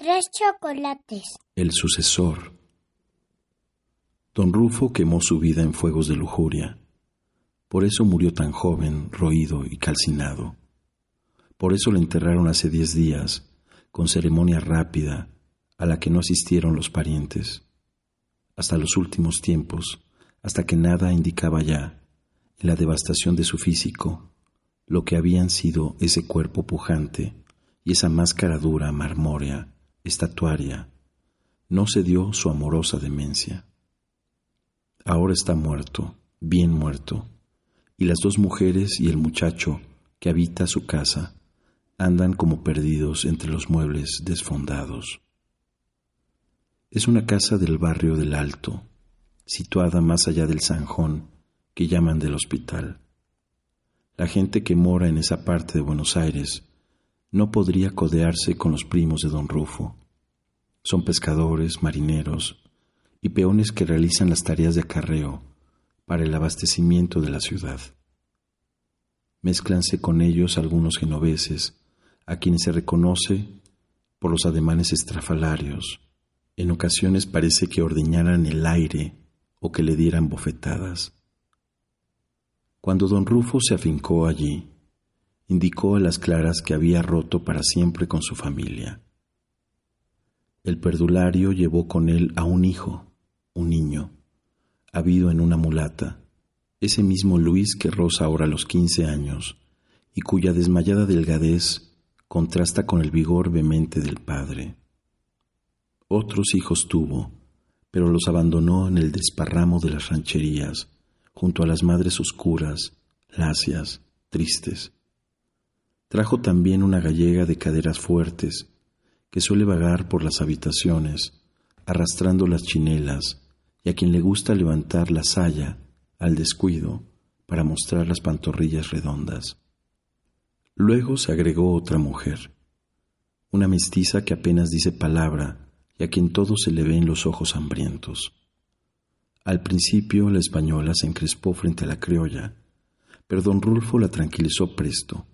Tres chocolates. El sucesor. Don Rufo quemó su vida en fuegos de lujuria. Por eso murió tan joven, roído y calcinado. Por eso le enterraron hace diez días, con ceremonia rápida, a la que no asistieron los parientes. Hasta los últimos tiempos, hasta que nada indicaba ya, en la devastación de su físico, lo que habían sido ese cuerpo pujante y esa máscara dura, marmórea, estatuaria, no se dio su amorosa demencia. Ahora está muerto, bien muerto, y las dos mujeres y el muchacho que habita su casa andan como perdidos entre los muebles desfondados. Es una casa del barrio del Alto, situada más allá del Zanjón que llaman del hospital. La gente que mora en esa parte de Buenos Aires no podría codearse con los primos de don Rufo. Son pescadores, marineros y peones que realizan las tareas de acarreo para el abastecimiento de la ciudad. Mézclanse con ellos algunos genoveses, a quienes se reconoce por los ademanes estrafalarios. En ocasiones parece que ordeñaran el aire o que le dieran bofetadas. Cuando don Rufo se afincó allí, indicó a las claras que había roto para siempre con su familia. El perdulario llevó con él a un hijo, un niño, habido en una mulata, ese mismo Luis que roza ahora los quince años y cuya desmayada delgadez contrasta con el vigor vehemente del padre. Otros hijos tuvo, pero los abandonó en el desparramo de las rancherías, junto a las madres oscuras, lacias, tristes. Trajo también una gallega de caderas fuertes, que suele vagar por las habitaciones, arrastrando las chinelas, y a quien le gusta levantar la saya al descuido para mostrar las pantorrillas redondas. Luego se agregó otra mujer, una mestiza que apenas dice palabra y a quien todo se le ve en los ojos hambrientos. Al principio la española se encrespó frente a la criolla, pero don Rulfo la tranquilizó presto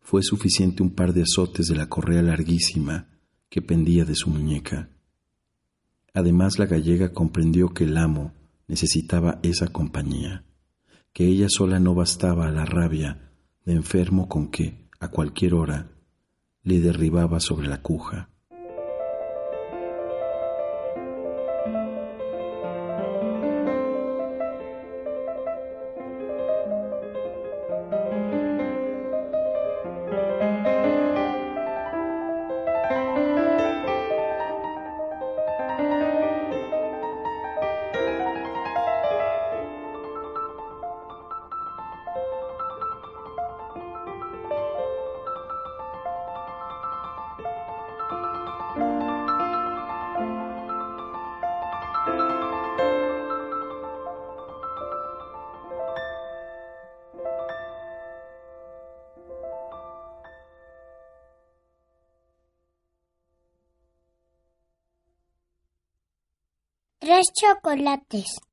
fue suficiente un par de azotes de la correa larguísima que pendía de su muñeca. Además la gallega comprendió que el amo necesitaba esa compañía, que ella sola no bastaba a la rabia de enfermo con que, a cualquier hora, le derribaba sobre la cuja. Tres chocolates.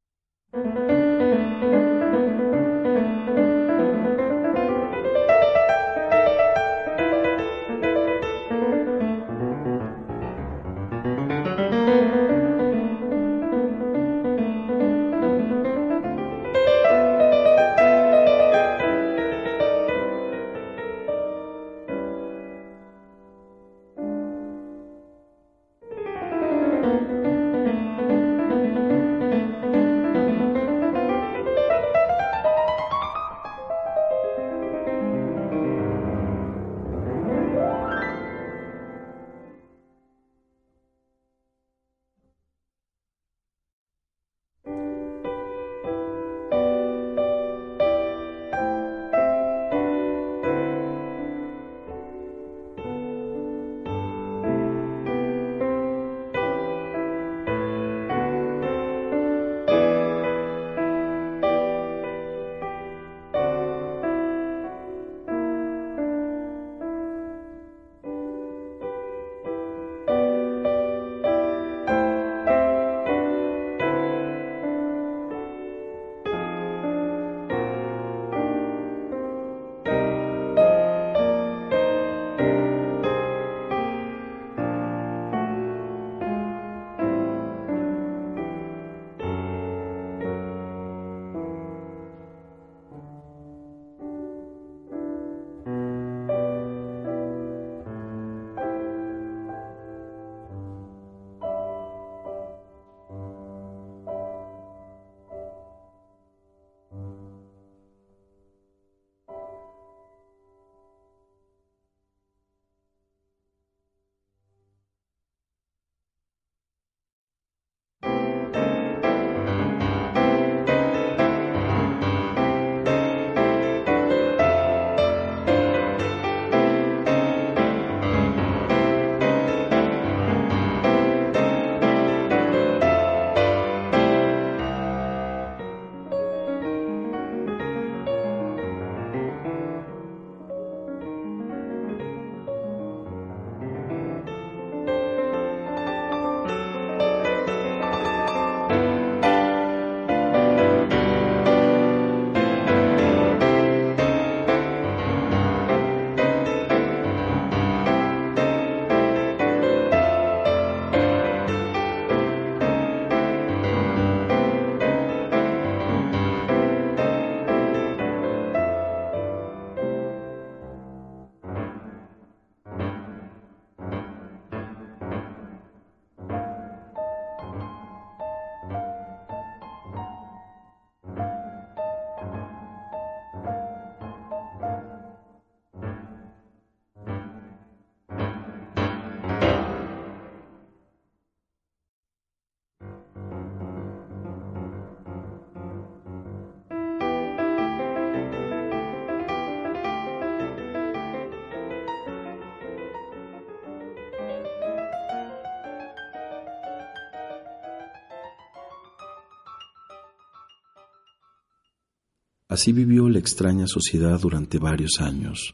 Así vivió la extraña sociedad durante varios años.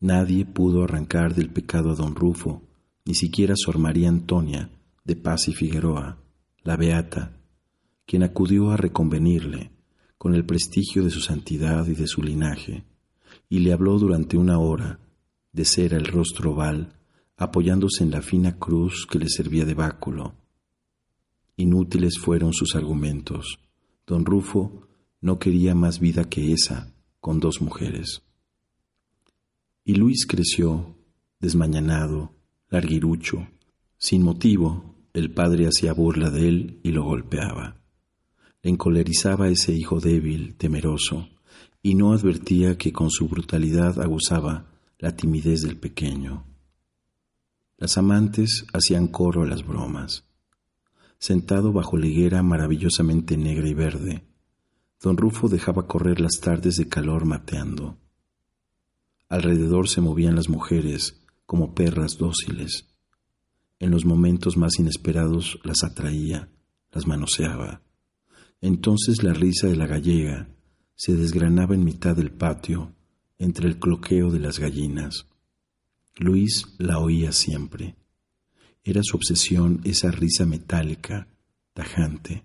Nadie pudo arrancar del pecado a don Rufo, ni siquiera Sor María Antonia de Paz y Figueroa, la beata, quien acudió a reconvenirle con el prestigio de su santidad y de su linaje, y le habló durante una hora de cera el rostro oval, apoyándose en la fina cruz que le servía de báculo. Inútiles fueron sus argumentos. Don Rufo no quería más vida que esa con dos mujeres. Y Luis creció, desmañanado, larguirucho. Sin motivo, el padre hacía burla de él y lo golpeaba. Le encolerizaba ese hijo débil, temeroso, y no advertía que con su brutalidad aguzaba la timidez del pequeño. Las amantes hacían coro a las bromas. Sentado bajo la higuera maravillosamente negra y verde, don Rufo dejaba correr las tardes de calor mateando. Alrededor se movían las mujeres como perras dóciles. En los momentos más inesperados las atraía, las manoseaba. Entonces la risa de la gallega se desgranaba en mitad del patio, entre el cloqueo de las gallinas. Luis la oía siempre. Era su obsesión esa risa metálica, tajante.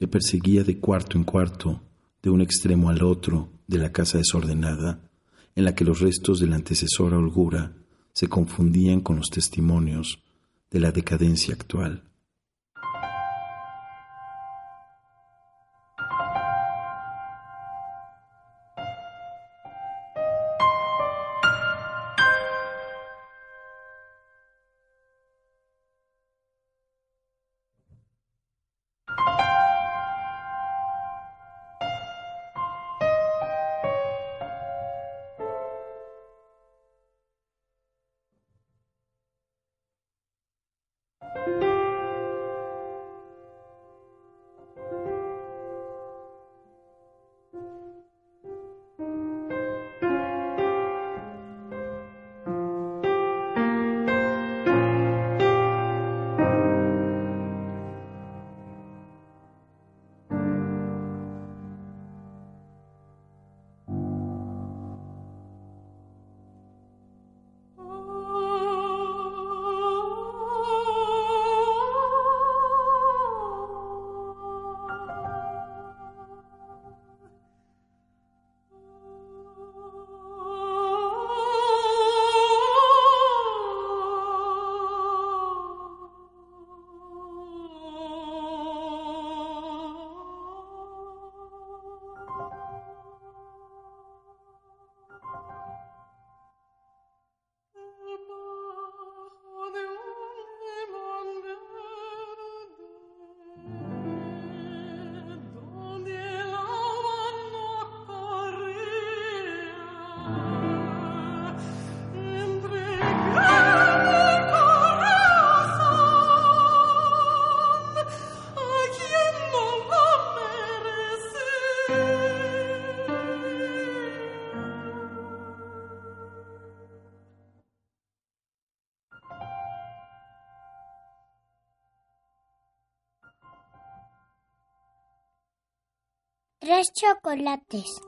Le perseguía de cuarto en cuarto, de un extremo al otro de la casa desordenada, en la que los restos de la antecesora holgura se confundían con los testimonios de la decadencia actual. Tres chocolates.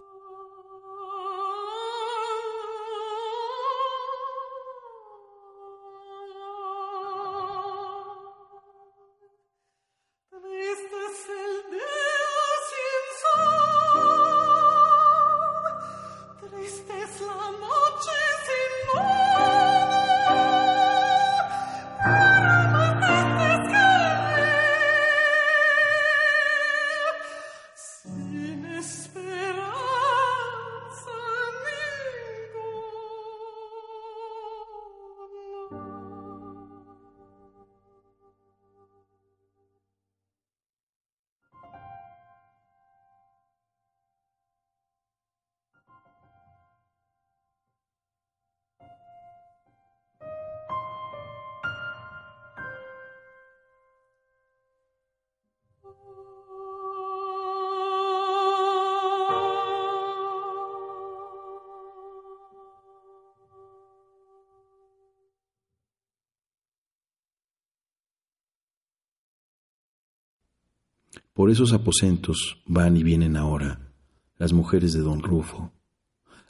Por esos aposentos van y vienen ahora, las mujeres de don Rufo,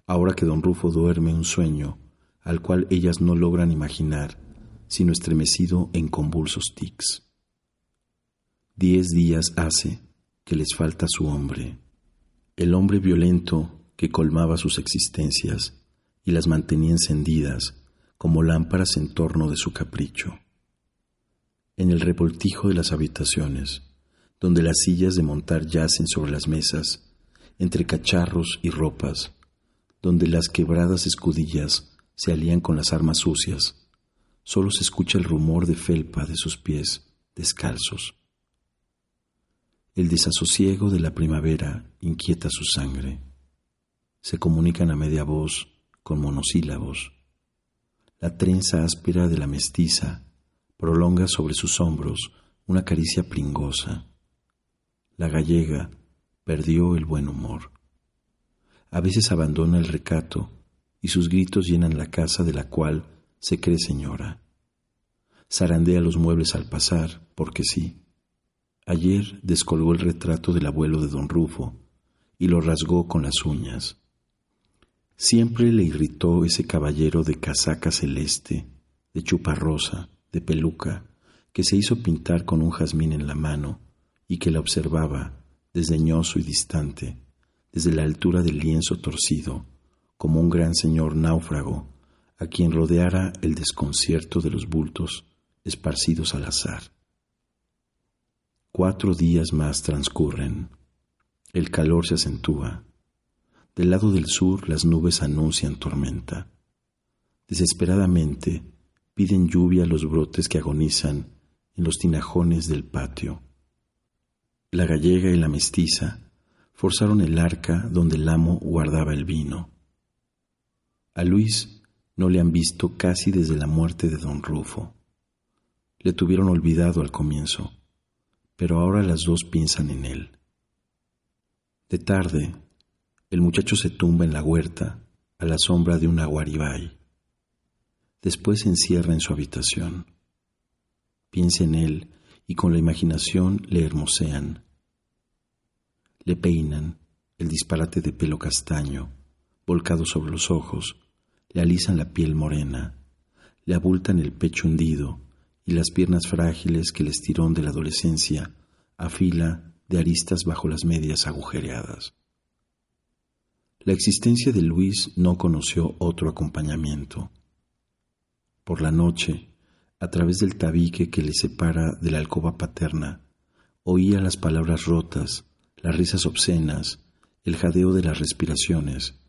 ahora que don Rufo duerme un sueño al cual ellas no logran imaginar, sino estremecido en convulsos tics. Diez días hace que les falta su hombre, el hombre violento que colmaba sus existencias y las mantenía encendidas como lámparas en torno de su capricho. En el revoltijo de las habitaciones, donde las sillas de montar yacen sobre las mesas, entre cacharros y ropas, donde las quebradas escudillas se alían con las armas sucias, solo se escucha el rumor de felpa de sus pies descalzos. El desasosiego de la primavera inquieta su sangre. Se comunican a media voz con monosílabos. La trenza áspera de la mestiza prolonga sobre sus hombros una caricia pringosa. La gallega perdió el buen humor. A veces abandona el recato y sus gritos llenan la casa de la cual se cree señora. Zarandea los muebles al pasar, porque sí. Ayer descolgó el retrato del abuelo de don Rufo y lo rasgó con las uñas. Siempre le irritó ese caballero de casaca celeste, de chupa rosa, de peluca, que se hizo pintar con un jazmín en la mano y que la observaba, desdeñoso y distante, desde la altura del lienzo torcido, como un gran señor náufrago a quien rodeara el desconcierto de los bultos esparcidos al azar. Cuatro días más transcurren. El calor se acentúa. Del lado del sur las nubes anuncian tormenta. Desesperadamente piden lluvia los brotes que agonizan en los tinajones del patio. La gallega y la mestiza forzaron el arca donde el amo guardaba el vino. A Luis no le han visto casi desde la muerte de don Rufo. Le tuvieron olvidado al comienzo, pero ahora las dos piensan en él. De tarde, el muchacho se tumba en la huerta a la sombra de un aguaribay. Después se encierra en su habitación. Piensa en él y con la imaginación le hermosean. Le peinan el disparate de pelo castaño, volcado sobre los ojos, le alisan la piel morena, le abultan el pecho hundido y las piernas frágiles que el estirón de la adolescencia afila de aristas bajo las medias agujereadas. La existencia de Luis no conoció otro acompañamiento. Por la noche, a través del tabique que le separa de la alcoba paterna, oía las palabras rotas, las risas obscenas, el jadeo de las respiraciones,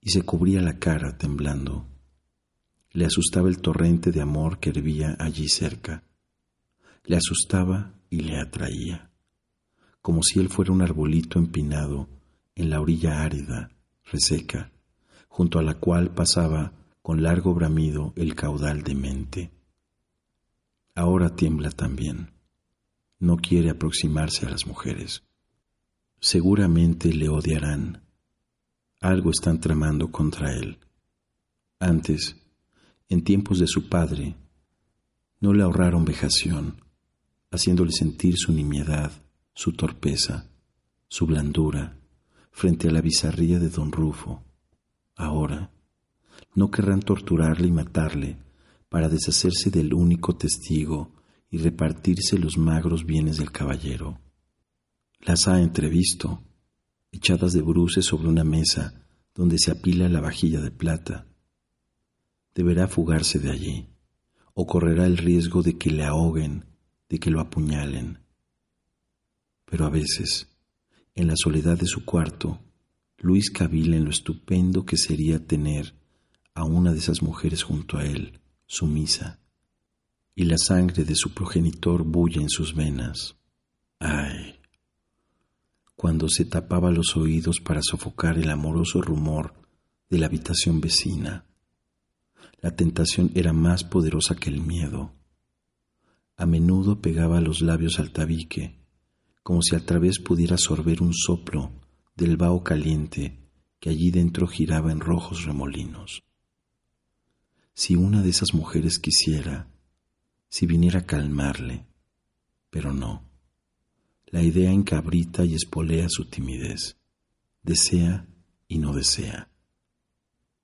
y se cubría la cara temblando. Le asustaba el torrente de amor que hervía allí cerca. Le asustaba y le atraía, como si él fuera un arbolito empinado en la orilla árida, reseca, junto a la cual pasaba con largo bramido el caudal de mente. Ahora tiembla también. No quiere aproximarse a las mujeres. Seguramente le odiarán algo están tramando contra él. Antes, en tiempos de su padre, no le ahorraron vejación, haciéndole sentir su nimiedad, su torpeza, su blandura, frente a la bizarría de don Rufo. Ahora, no querrán torturarle y matarle para deshacerse del único testigo y repartirse los magros bienes del caballero. Las ha entrevisto, echadas de bruces sobre una mesa donde se apila la vajilla de plata. Deberá fugarse de allí, o correrá el riesgo de que le ahoguen, de que lo apuñalen. Pero a veces, en la soledad de su cuarto, Luis cavila en lo estupendo que sería tener a una de esas mujeres junto a él, sumisa, y la sangre de su progenitor bulle en sus venas. ¡Ay! cuando se tapaba los oídos para sofocar el amoroso rumor de la habitación vecina. La tentación era más poderosa que el miedo. A menudo pegaba los labios al tabique, como si a través pudiera sorber un soplo del vaho caliente que allí dentro giraba en rojos remolinos. Si una de esas mujeres quisiera, si viniera a calmarle, pero no la idea encabrita y espolea su timidez. Desea y no desea.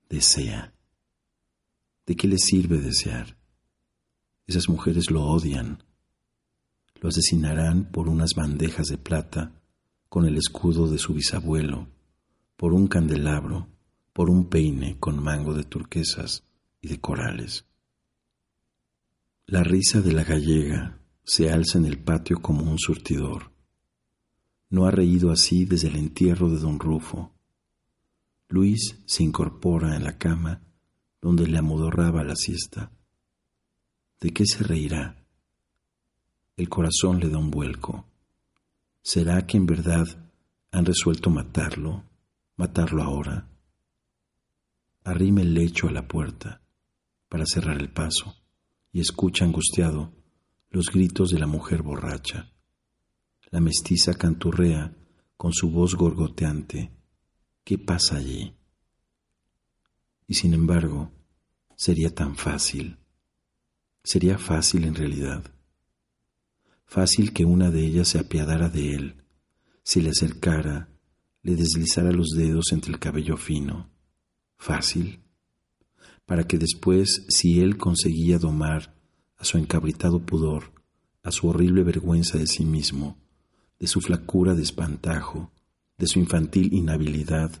Desea. ¿De qué le sirve desear? Esas mujeres lo odian. Lo asesinarán por unas bandejas de plata con el escudo de su bisabuelo, por un candelabro, por un peine con mango de turquesas y de corales. La risa de la gallega se alza en el patio como un surtidor. No ha reído así desde el entierro de don Rufo. Luis se incorpora en la cama donde le amodorraba la siesta. ¿De qué se reirá? El corazón le da un vuelco. ¿Será que en verdad han resuelto matarlo? ¿Matarlo ahora? Arrime el lecho a la puerta para cerrar el paso y escucha angustiado los gritos de la mujer borracha. La mestiza canturrea con su voz gorgoteante. ¿Qué pasa allí? Y sin embargo, sería tan fácil. Sería fácil en realidad. Fácil que una de ellas se apiadara de él, se le acercara, le deslizara los dedos entre el cabello fino. Fácil. Para que después, si él conseguía domar a su encabritado pudor, a su horrible vergüenza de sí mismo, de su flacura de espantajo, de su infantil inhabilidad,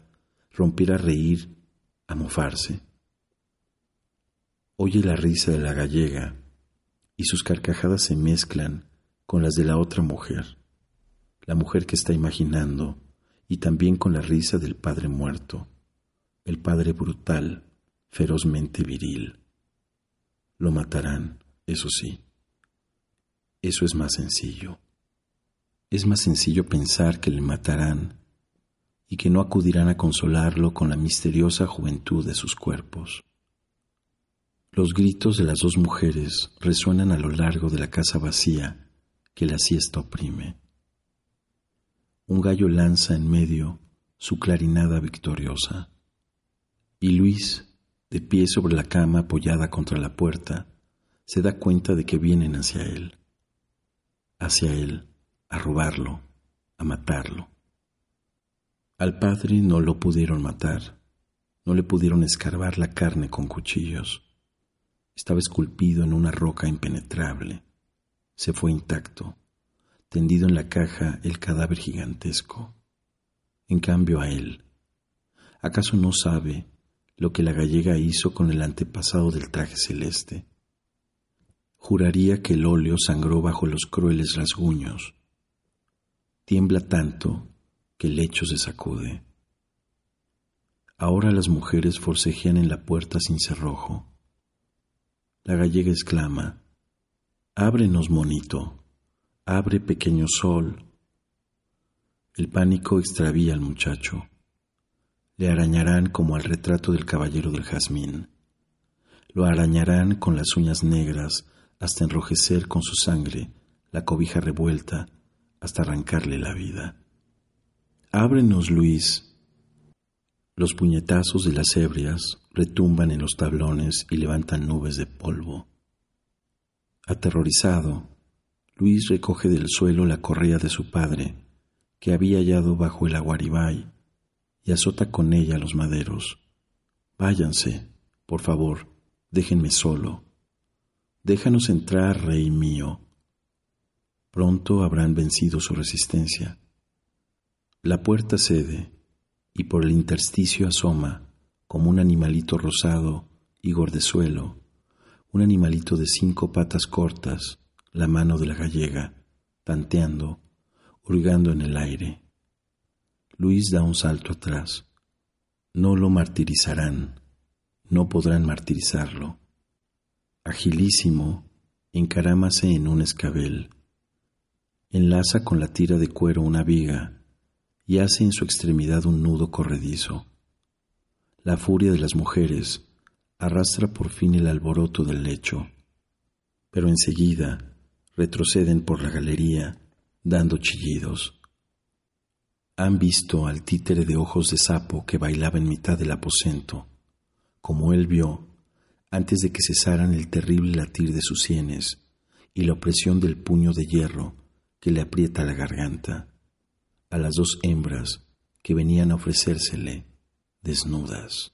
rompiera a reír, a mofarse. Oye la risa de la gallega y sus carcajadas se mezclan con las de la otra mujer, la mujer que está imaginando, y también con la risa del padre muerto, el padre brutal, ferozmente viril. Lo matarán, eso sí. Eso es más sencillo. Es más sencillo pensar que le matarán y que no acudirán a consolarlo con la misteriosa juventud de sus cuerpos. Los gritos de las dos mujeres resuenan a lo largo de la casa vacía que la siesta oprime. Un gallo lanza en medio su clarinada victoriosa, y Luis, de pie sobre la cama apoyada contra la puerta, se da cuenta de que vienen hacia él, hacia él, a robarlo, a matarlo. Al padre no lo pudieron matar, no le pudieron escarbar la carne con cuchillos estaba esculpido en una roca impenetrable. Se fue intacto, tendido en la caja el cadáver gigantesco. En cambio a él, ¿acaso no sabe lo que la gallega hizo con el antepasado del traje celeste? Juraría que el óleo sangró bajo los crueles rasguños. Tiembla tanto que el lecho se sacude. Ahora las mujeres forcejean en la puerta sin cerrojo la gallega exclama, Ábrenos, monito, abre pequeño sol. El pánico extravía al muchacho. Le arañarán como al retrato del caballero del jazmín. Lo arañarán con las uñas negras hasta enrojecer con su sangre la cobija revuelta hasta arrancarle la vida. Ábrenos, Luis, los puñetazos de las ebrias retumban en los tablones y levantan nubes de polvo. Aterrorizado, Luis recoge del suelo la correa de su padre, que había hallado bajo el aguaribay, y azota con ella los maderos. Váyanse, por favor, déjenme solo. Déjanos entrar, rey mío. Pronto habrán vencido su resistencia. La puerta cede y por el intersticio asoma, como un animalito rosado y gordezuelo, un animalito de cinco patas cortas, la mano de la gallega, tanteando, hurgando en el aire. Luis da un salto atrás. No lo martirizarán, no podrán martirizarlo. Agilísimo, encarámase en un escabel. Enlaza con la tira de cuero una viga y hace en su extremidad un nudo corredizo. La furia de las mujeres arrastra por fin el alboroto del lecho, pero enseguida retroceden por la galería dando chillidos. Han visto al títere de ojos de sapo que bailaba en mitad del aposento, como él vio antes de que cesaran el terrible latir de sus sienes y la opresión del puño de hierro que le aprieta la garganta a las dos hembras que venían a ofrecérsele desnudas.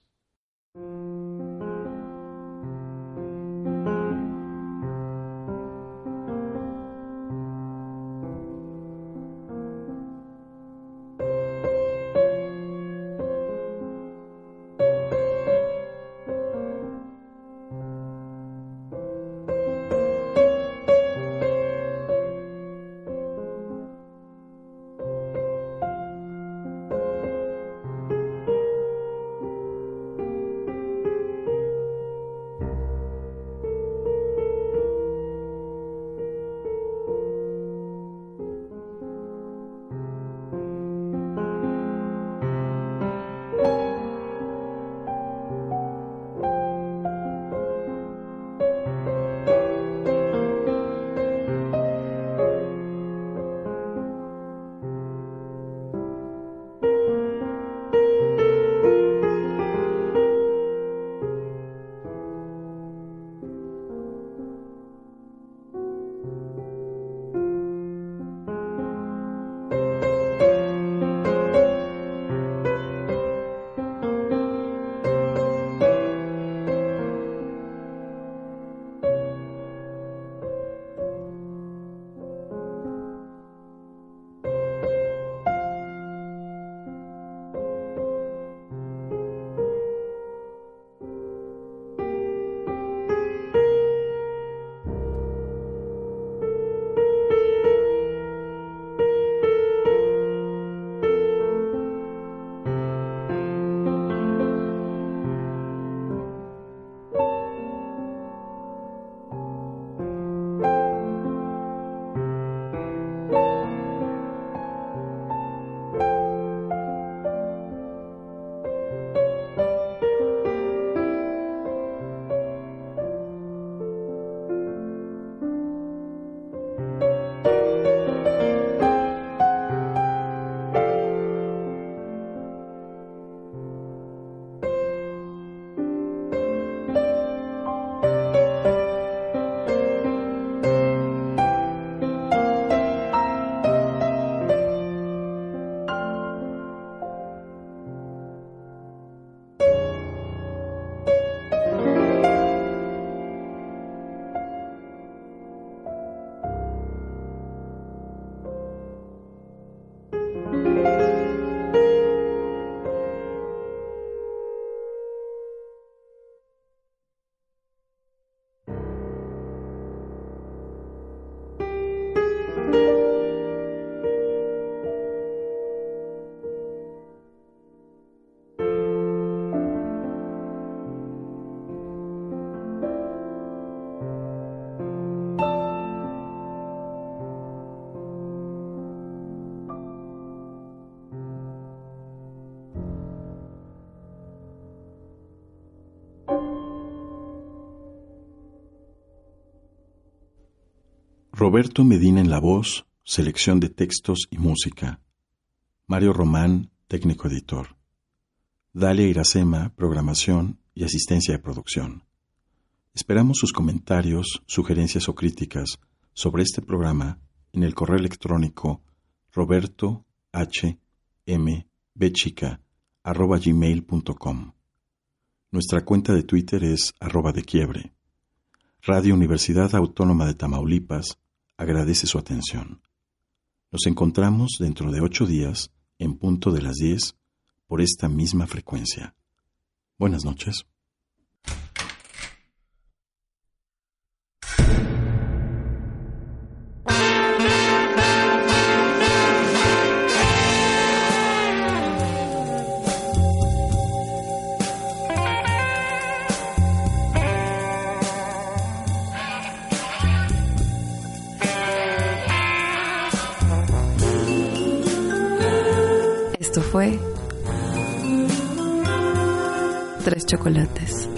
Roberto Medina en la voz, selección de textos y música. Mario Román, técnico editor. Dalia Iracema, programación y asistencia de producción. Esperamos sus comentarios, sugerencias o críticas sobre este programa en el correo electrónico roberto. Nuestra cuenta de Twitter es arroba de quiebre. Radio Universidad Autónoma de Tamaulipas agradece su atención. Nos encontramos dentro de ocho días, en punto de las diez, por esta misma frecuencia. Buenas noches. Chocolates.